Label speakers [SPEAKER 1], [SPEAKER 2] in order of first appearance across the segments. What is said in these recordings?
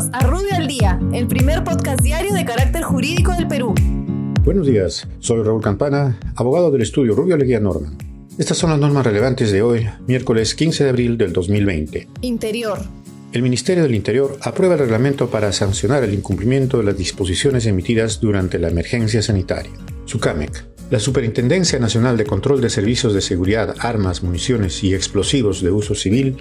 [SPEAKER 1] Bienvenidos a Rubio al Día, el primer podcast diario de carácter jurídico del Perú.
[SPEAKER 2] Buenos días, soy Raúl Campana, abogado del estudio Rubio Leguía Norman. Estas son las normas relevantes de hoy, miércoles 15 de abril del 2020.
[SPEAKER 1] Interior.
[SPEAKER 2] El Ministerio del Interior aprueba el reglamento para sancionar el incumplimiento de las disposiciones emitidas durante la emergencia sanitaria. SUCAMEC. La Superintendencia Nacional de Control de Servicios de Seguridad, Armas, Municiones y Explosivos de Uso Civil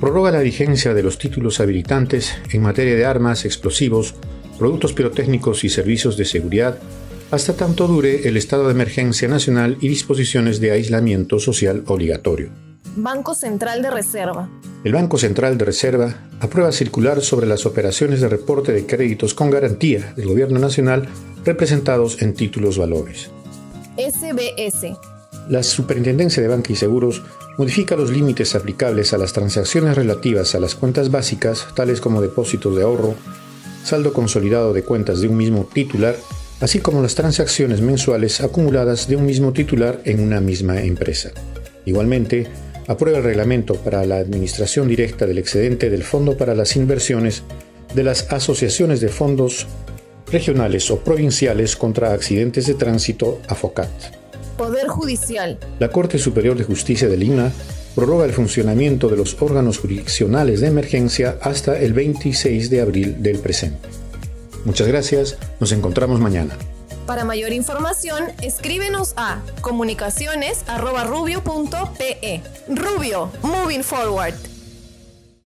[SPEAKER 2] prorroga la vigencia de los títulos habilitantes en materia de armas, explosivos, productos pirotécnicos y servicios de seguridad hasta tanto dure el estado de emergencia nacional y disposiciones de aislamiento social obligatorio.
[SPEAKER 1] Banco Central de Reserva.
[SPEAKER 2] El Banco Central de Reserva aprueba circular sobre las operaciones de reporte de créditos con garantía del Gobierno Nacional representados en títulos valores.
[SPEAKER 1] SBS.
[SPEAKER 2] La Superintendencia de Banca y Seguros modifica los límites aplicables a las transacciones relativas a las cuentas básicas, tales como depósitos de ahorro, saldo consolidado de cuentas de un mismo titular, así como las transacciones mensuales acumuladas de un mismo titular en una misma empresa. Igualmente, aprueba el reglamento para la administración directa del excedente del Fondo para las Inversiones de las asociaciones de fondos regionales o provinciales contra accidentes de tránsito AFOCAT.
[SPEAKER 1] Poder Judicial.
[SPEAKER 2] La Corte Superior de Justicia de Lima prorroga el funcionamiento de los órganos jurisdiccionales de emergencia hasta el 26 de abril del presente. Muchas gracias, nos encontramos mañana.
[SPEAKER 1] Para mayor información, escríbenos a comunicaciones.rubio.pe. Rubio, moving forward.